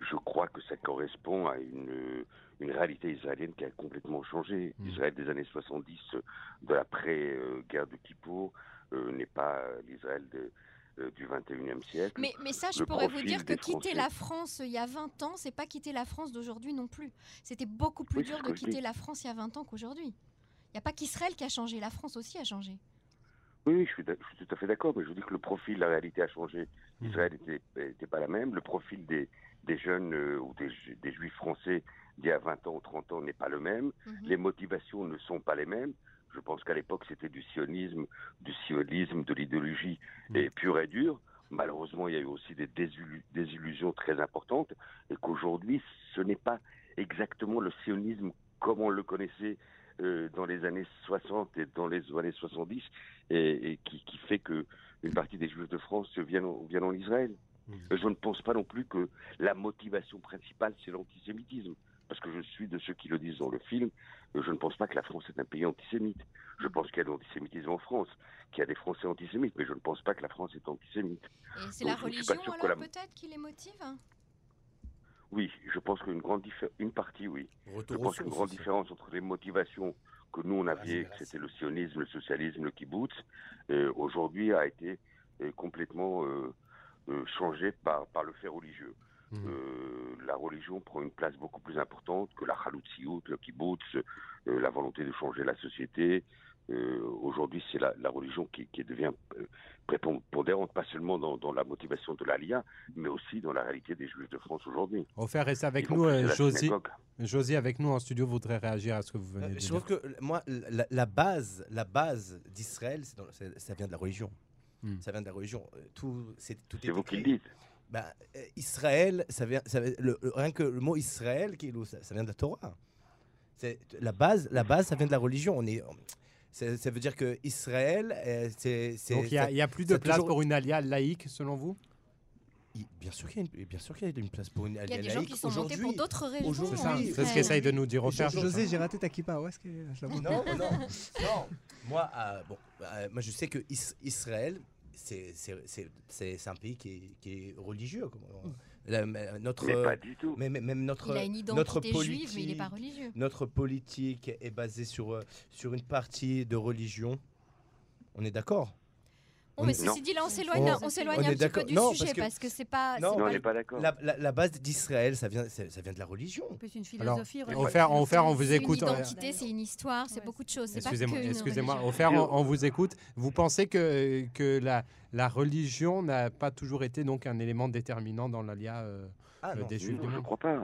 Je crois que ça correspond à une, une réalité israélienne qui a complètement changé. L'Israël des années 70, euh, de l'après-guerre de Kippour, euh, n'est pas euh, l'Israël de- euh, du 21e siècle. Mais, mais ça, je pourrais vous dire que quitter Français- la France euh, il y a 20 ans, c'est pas quitter la France d'aujourd'hui non plus. C'était beaucoup plus Oui, dur de quitter la France il y a 20 ans qu'aujourd'hui. Il n'y a pas qu'Israël qui a changé, la France aussi a changé. Oui, oui, je suis, d'ac- je suis tout à fait d'accord, mais je vous dis que le profil, la réalité a changé. Mmh. Israël n'était pas la même. Le profil des, des jeunes euh, ou des, ju- des juifs français d'il y a 20 ans ou 30 ans n'est pas le même. Mhm. Les motivations ne sont pas les mêmes. Je pense qu'à l'époque, c'était du sionisme, du sionisme, de l'idéologie et pure et dure. Malheureusement, il y a eu aussi des désillu- désillusions très importantes et qu'aujourd'hui, ce n'est pas exactement le sionisme comme on le connaissait euh, dans les années 60 et dans les années 70 et, et qui, qui fait que une partie des Juifs de France viennent, en- viennent en Israël. Euh, Je ne pense pas non plus que la motivation principale, c'est l'antisémitisme. Parce que je suis de ceux qui le disent dans le film, je ne pense pas que la France est un pays antisémite. Je pense qu'il y a de l'antisémitisme en France, qu'il y a des Français antisémites, mais je ne pense pas que la France est antisémite. Et c'est la religion alors la- peut-être qui les motive? Oui, je pense qu'une grande diffé- une partie, oui. Retour je pense qu'une grande différence entre les motivations que nous on avait, que c'était le sionisme, le socialisme, le kibbutz, euh, aujourd'hui a été euh, complètement euh, euh, changé par, par le fait religieux. Euh, la religion prend une place beaucoup plus importante que la chaloutsiout, le kibbutz, euh, la volonté de changer la société. Euh, Aujourd'hui, c'est la, la religion qui, qui devient prépondérante, pas seulement dans, dans la motivation de l'Alia, mais aussi dans la réalité des Juifs de France aujourd'hui. Au fait, restez avec Ils nous, euh, Josie. Josie, avec nous en studio, voudrait réagir à ce que vous venez de Je dire. trouve que moi, la, la base, la base d'Israël, c'est dans- c'est- ça vient de la religion. Ça vient de la religion. Tout, c'est tout C'est est vous qui le dites. Bah, euh, Israël, ça vient, ça vient- le, le- rien que le mot Israël, qui est le- ça, ça vient de la Torah. C'est la base, la base, ça vient de la religion. On est, c'est- ça veut dire que Israël, euh, c'est, c'est- Donc il y a- ça- plus ça de place toujours- pour une alia laïque, selon vous? Il- Bien sûr qu'il y a une, bien sûr qu'il y a une place pour une Il y a des gens laïque. qui sont montés pour Aujourd'hui- d'autres raisons. aujourd'hui- en C'est ce qu'essaye de nous dire au. José, j'ai raté ta kippa. Où est-ce que je la vois? Non, non, non. Moi, euh, bon, euh, moi, je sais que Is- Israël, c'est c'est- c'est- c'est- c'est un pays qui est, qui est religieux. la- notre, Mais pas du tout. Mais, mais- même notre, Il a une notre identité juive, mais il n'est pas politique- religieux. Notre politique est basée sur, euh, sur une partie de religion. On est d'accord? Oh, mais ceci dit, là, on s'éloigne On- on s'éloigne on un petit peu d'accord. du Non, sujet parce que- parce que c'est pas. Non, c'est pas- La, la- la base d'Israël, ça vient, ça, vient de la religion. Plus une Alors, philosophie. au fer, on, on vous C'est une écoute. euh, identité, c'est une histoire, c'est beaucoup de choses. C'est pas Excusez-moi, que une excusez-moi. on, on vous écoute. Vous pensez que, que la, la religion n'a pas toujours été donc un élément déterminant dans l'alia euh, Ah, euh, des Juifs Non, je ne crois pas.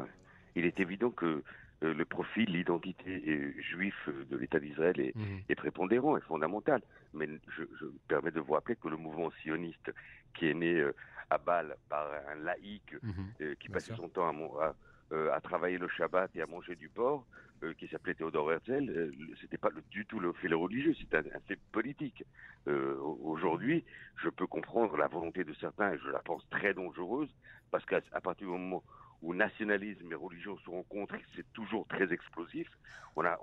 Il est évident que euh, le profil, l'identité euh, juive euh, de l'État d'Israël est, Mhm. est prépondérant et fondamental. Mais je, je me permets de vous rappeler que le mouvement sioniste qui est né euh, à Bâle par un laïc Mhm. euh, qui Bien passait sûr. son temps à, mon- à, euh, à travailler le Shabbat et à manger du porc, euh, qui s'appelait Théodore Herzl, euh, c'était pas le- du tout le fait religieux, c'était un, un fait politique. Au- Aujourd'hui, je peux comprendre la volonté de certains, et je la pense très dangereuse, parce qu'à partir du moment où nationalisme et religion se rencontrent, c'est toujours très explosif, on a,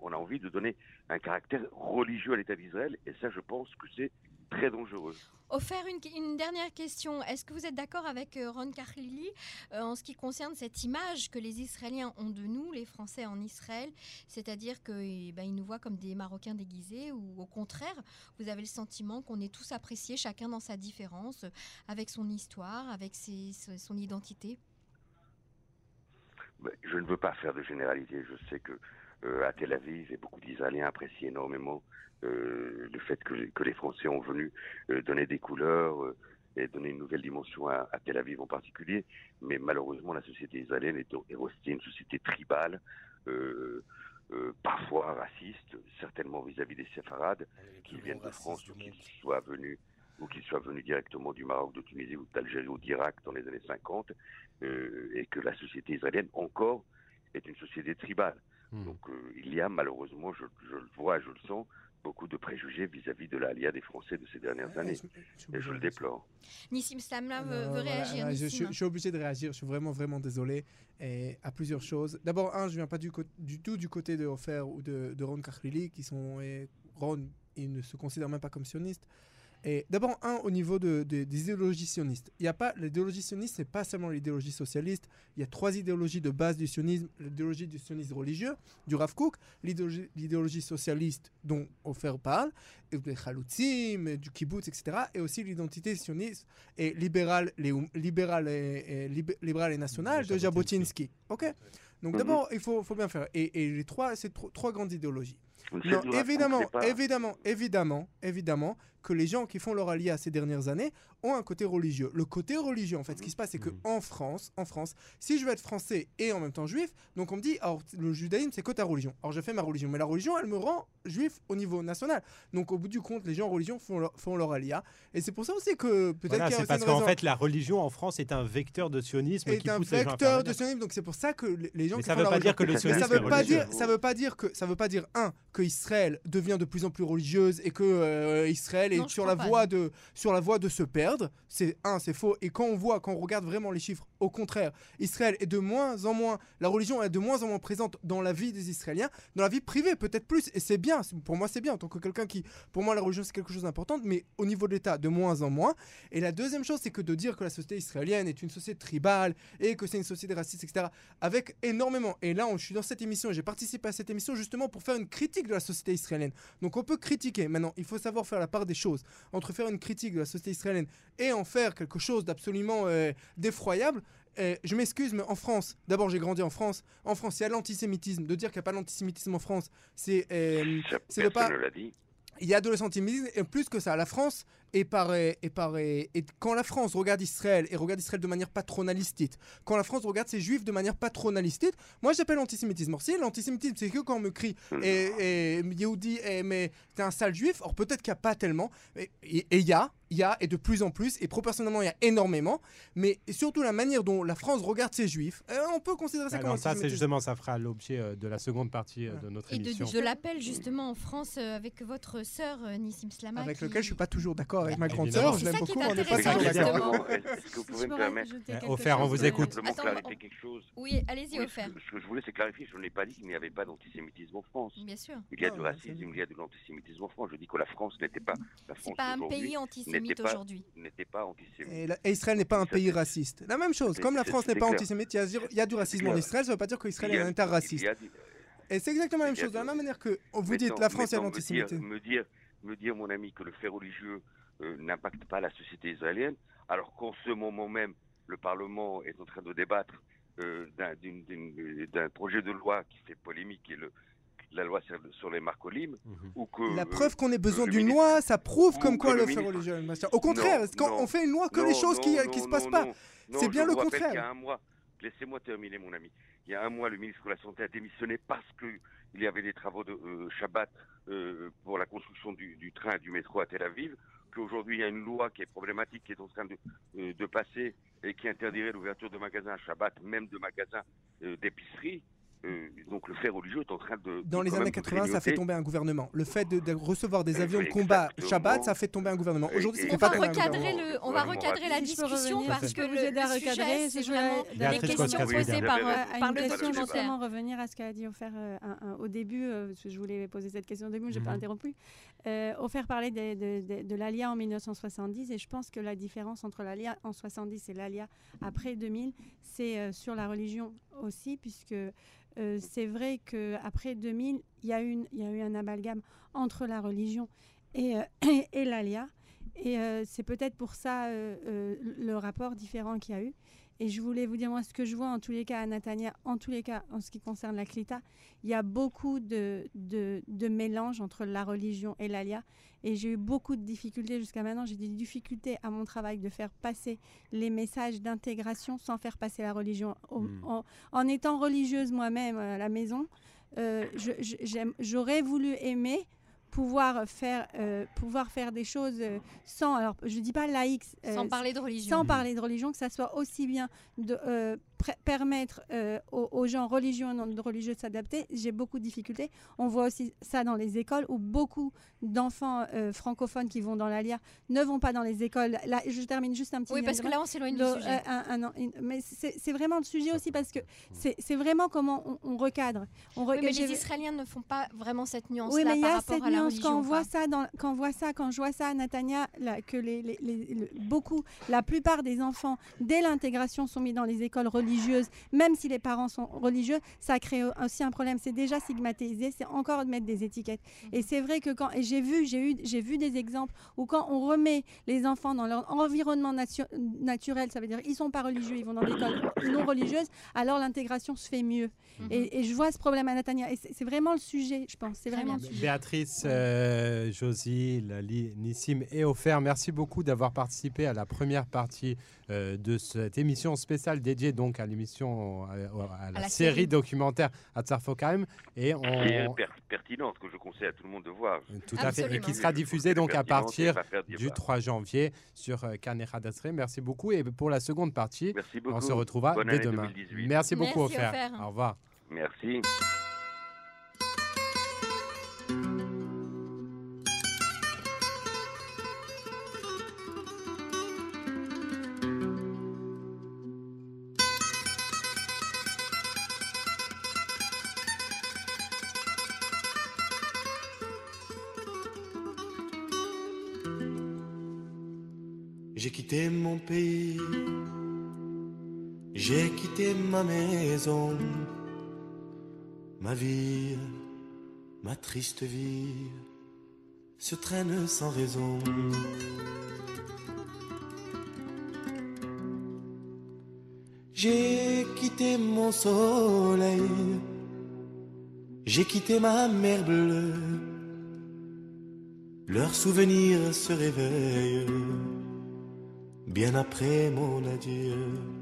on, a envie de donner un caractère religieux à l'État d'Israël, et ça, je pense que c'est très dangereux. Offert une, une dernière question. Est-ce que vous êtes d'accord avec euh, Ron Carlili euh, en ce qui concerne cette image que les Israéliens ont de nous, les Français en Israël? C'est-à-dire qu'ils ben, ils nous voient comme des Marocains déguisés ou au contraire, vous avez le sentiment qu'on est tous appréciés, chacun dans sa différence, euh, avec son histoire, avec ses- son identité? Je ne veux pas faire de généralité. Je sais que euh, à Tel Aviv, et beaucoup d'Israéliens apprécient énormément euh, le fait que, que les Français ont venu euh, donner des couleurs et donner une nouvelle dimension à, à Tel Aviv en particulier. Mais malheureusement, la société israélienne est, est restée une société tribale, parfois raciste, certainement vis-à-vis des séfarades qui viennent de France ou qu'ils soient venus ou qu'ils soient venus directement du Maroc, de Tunisie ou d'Algérie ou d'Irak dans les années 50, euh, et que la société israélienne encore est une société tribale. Hmm. Donc euh, il y a malheureusement, je, je le vois, je le sens, beaucoup de préjugés vis-à-vis de l'ALIA des Français de ces dernières années. Et je le déplore. Nissim Slamla veut, veut voilà, réagir. voilà, je, Nissim. je- je suis obligé de réagir. Je suis vraiment, vraiment désolé et à plusieurs choses. D'abord, un, je viens pas du, tout du côté de Ofer ou de, de Ron Karklili, qui sont. et Ron, il ne se considère même pas comme sioniste. Et d'abord, un, au niveau de, de- des idéologies sionistes. Il y a pas l'idéologie sioniste, c'est pas seulement l'idéologie socialiste. Il y a trois idéologies de base du sionisme l'idéologie du sionisme religieux, du Rav Kook, l'idéologie socialiste dont Ofer parle, et des Chalutzim, du kibbutz, etc. Et aussi l'identité sioniste et libérale, les, libérale et, et lib- libérale et nationale de Jabotinsky. Ok? Donc Mhm. d'abord, il faut, faut bien faire. Et, et les trois, c'est tro- trois grandes idéologies. Non, évidemment, évidemment, évidemment, évidemment que les gens qui font leur alia ces dernières années ont un côté religieux. Le côté religieux, en fait, ce qui se passe, c'est que en France, en France, si je veux être français et en même temps juif, donc on me dit, alors le judaïsme, c'est que ta religion. Alors je fais ma religion, mais la religion, elle me rend juif au niveau national. Donc au bout du compte, les gens en religion font leur, font leur alia. Et c'est pour ça aussi que peut-être Voilà, c'est parce qu'en fait, la religion en France est un vecteur de sionisme qui est un pousse les gens à faire vecteur de sionisme, donc c'est pour ça que les- gens Mais qui ça font veut pas dire religion- que le Mais sionisme ça veut pas religieux. dire, ça veut pas dire que ça veut pas dire un que Israël devient de plus en plus religieuse et que euh, Israël est Non, sur la pas, voie non. de sur la voie de se perdre. C'est un, c'est faux. Et quand on voit, quand on regarde vraiment les chiffres, au contraire, Israël est de moins en moins, la religion est de moins en moins présente dans la vie des Israéliens, dans la vie privée peut-être plus. Et c'est bien. Pour moi, c'est bien en tant que quelqu'un qui, pour moi, la religion c'est quelque chose d'important, mais au niveau de l'État, de moins en moins. Et la deuxième chose, c'est que de dire que la société israélienne est une société tribale et que c'est une société raciste, etc., avec énormément. Et là, on- je suis dans cette émission et j'ai participé à cette émission justement pour faire une critique de la société israélienne. Donc on peut critiquer. Maintenant, il faut savoir faire la part des choses entre faire une critique de la société israélienne et en faire quelque chose d'absolument euh, d'effroyable. Euh, je m'excuse, mais en France, d'abord j'ai grandi en France. En France, il y a l'antisémitisme. De dire qu'il n'y a pas d'antisémitisme en France, c'est euh, c'est pas. Il y a de l'antisémitisme et plus que ça, la France est par, est par- et quand la France regarde Israël et regarde Israël de manière patronalistite, quand la France regarde ses juifs de manière patronalistite, moi j'appelle l'antisémitisme. Or si l'antisémitisme c'est que quand on me crie et, et Yehudi, eh, mais t'es un sale juif, or peut-être qu'il n'y a pas tellement, et et il y a, il y a et de plus en plus et proportionnellement il y a énormément, mais surtout la manière dont la France regarde ses juifs, euh, on peut considérer ça comme Alors ça, c'est justement, ça fera l'objet euh, de la seconde partie euh, de notre Et de, émission. de l'appel justement en France avec votre sœur Nissim Slama. avec qui- lequel je suis pas toujours d'accord avec ma grande sœur, je l'aime beaucoup, on n'est pas toujours d'accord. Est-ce que vous pouvez me permettre Offert, on vous écoute. Attends, clarifier quelque chose Oui, allez-y, offert. ce, que je voulais, c'est clarifier. Je n'ai pas dit qu'il n'y avait pas d'antisémitisme en France. Bien sûr. Il y a du racisme, il y a de l'antisémitisme en France. Je dis que la France n'était pas. La C'est France pas un pays antisémite aujourd'hui. N'était pas antisémite. Et, Israël n'est pas un pays raciste. La même chose, comme la France n'est pas antisémite, il y a, du racisme en. Israël, ça ne veut pas dire qu'Israël est un État raciste. Et c'est exactement la même chose. De la même manière que vous dites la France est maintenant, me dire- l'antisémitisme. Me dire, me dire, mon ami, que le fait religieux euh, n'impacte pas la société israélienne, alors qu'en ce moment même, le Parlement est en train de débattre euh, d'un projet de loi qui fait polémique, qui est le, la loi sur, sur les marcolim, Mhm. ou que... La preuve qu'on ait besoin d'une ministre- loi, ça prouve ou comme quoi le religieux. Au contraire, Non, quand non. on fait une loi, que Non, les choses qui non, qui se passent pas. C'est bien je le vous contraire. qu'il y a un mois, laissez-moi terminer, mon ami. Il y a un mois, le ministre de la Santé a démissionné parce qu'il y avait des travaux de euh, Shabbat euh, pour la construction du, du train et du métro à Tel Aviv. Qu'aujourd'hui, il y a une loi qui est problématique, qui est en train de, euh, passer et qui interdirait l'ouverture de magasins à Shabbat, même de magasins euh, d'épicerie. Euh, donc le fait religieux est en train de. Dans de les années même 80, ça fait tomber un gouvernement. Le fait de, de recevoir des avions de combat. Shabbat, ça fait tomber un gouvernement. Aujourd'hui, On pas va recadrer, le, on va recadrer la discussion parce que le, vous aider à le sujet, recadrer, c'est vraiment les questions posées par, Euh, par une le question, documentaire. justement revenir à ce qu'a dit Offert euh, un- un- au début, euh, parce que je voulais poser cette question au début, mais je n'ai pas Mhm. interrompu. Euh, Offert parlait de, de, de, de l'ALIA en 1970, et je pense que la différence entre l'ALIA en 70 et l'ALIA après 2000, c'est euh, sur la religion aussi, puisque euh, c'est vrai qu'après 2000, il y, a eu un amalgame entre la religion et, euh, et l'ALIA. Et euh, c'est peut-être pour ça euh, le rapport différent qu'il y a eu. Et je voulais vous dire, moi, ce que je vois en tous les cas à Natania, en tous les cas en ce qui concerne la Clita, il y a beaucoup de, de, de mélange entre la religion et l'ALIA. Et j'ai eu beaucoup de difficultés jusqu'à maintenant. J'ai des difficultés à mon travail de faire passer les messages d'intégration sans faire passer la religion. Au- Mm. en, en étant religieuse moi-même à la maison, euh, j'aurais voulu aimer pouvoir faire, euh, pouvoir faire des choses euh, sans, alors je dis pas laïque, euh, Sans parler de religion. sans parler de religion, que ça soit aussi bien de euh, permettre euh, aux, aux gens religieux et non religieux de s'adapter. J'ai beaucoup de difficultés. On voit aussi ça dans les écoles où beaucoup d'enfants euh, francophones qui vont dans l'ALIA ne vont pas dans les écoles. Là, je termine juste un petit Oui, parce que là, on s'éloigne du Le- sujet. euh, un- un- une- mais c'est vraiment le sujet aussi parce que c'est vraiment comment on, on recadre. On Oui, re- mais les Israéliens ne font pas vraiment cette nuance-là oui, mais il y a cette la nuance religion. quand on voit ça, dans, quand on voit ça, quand je vois ça à Natania, là, que les, les- les- le- beaucoup, la plupart des enfants dès l'intégration sont mis dans les écoles religieuses, même si les parents sont religieux, ça crée aussi un problème. C'est déjà stigmatisé, c'est encore de mettre des étiquettes. Et c'est vrai que quand et j'ai vu, j'ai eu, j'ai vu des exemples où quand on remet les enfants dans leur environnement natu- naturel, ça veut dire ils sont pas religieux, ils vont dans l'école non religieuse, alors l'intégration se fait mieux. Mhm. Et, et je vois ce problème à Natania. Et c'est vraiment le sujet, je pense. C'est vraiment le sujet. Béatrice, euh, Josie, Lali, Nissim et Offert, merci beaucoup d'avoir participé à la première partie euh, de cette émission spéciale dédiée donc à l'émission, euh, à, la, la série, série. documentaire Atzarfokheim. Et on, Qui est per- pertinente, que je conseille à tout le monde de voir. tout à fait, et qui sera diffusée donc à partir du débat. 3 janvier sur euh, Kanera Dasre. Merci beaucoup. Et pour la seconde partie, on se retrouvera Bonne dès demain. 2018. Merci beaucoup, Merci, Offert. Offert. Au revoir. Merci. Ma vie, ma triste vie se traîne sans raison. J'ai quitté mon soleil, j'ai quitté ma mer bleue, leurs souvenirs se réveillent bien après mon adieu.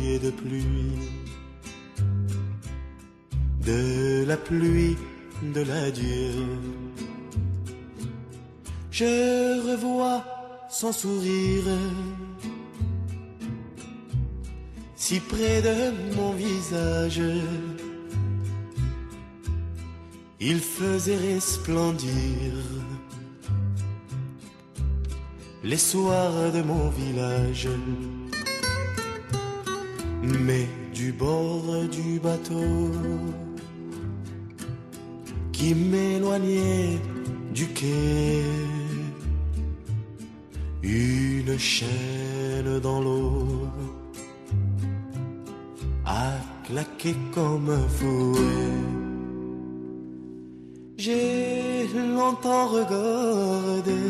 de pluie, de la pluie de l'adieu. Je revois son sourire, si près de mon visage. Il faisait resplendir les soirs de mon village. Mais du bord du bateau qui m'éloignait du quai, une chaîne dans l'eau a claqué comme un fouet. J'ai longtemps regardé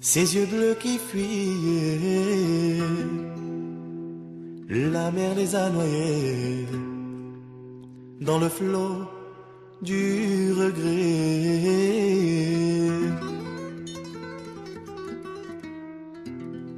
ses yeux bleus qui fuyaient La mer les a noyés dans le flot du regret.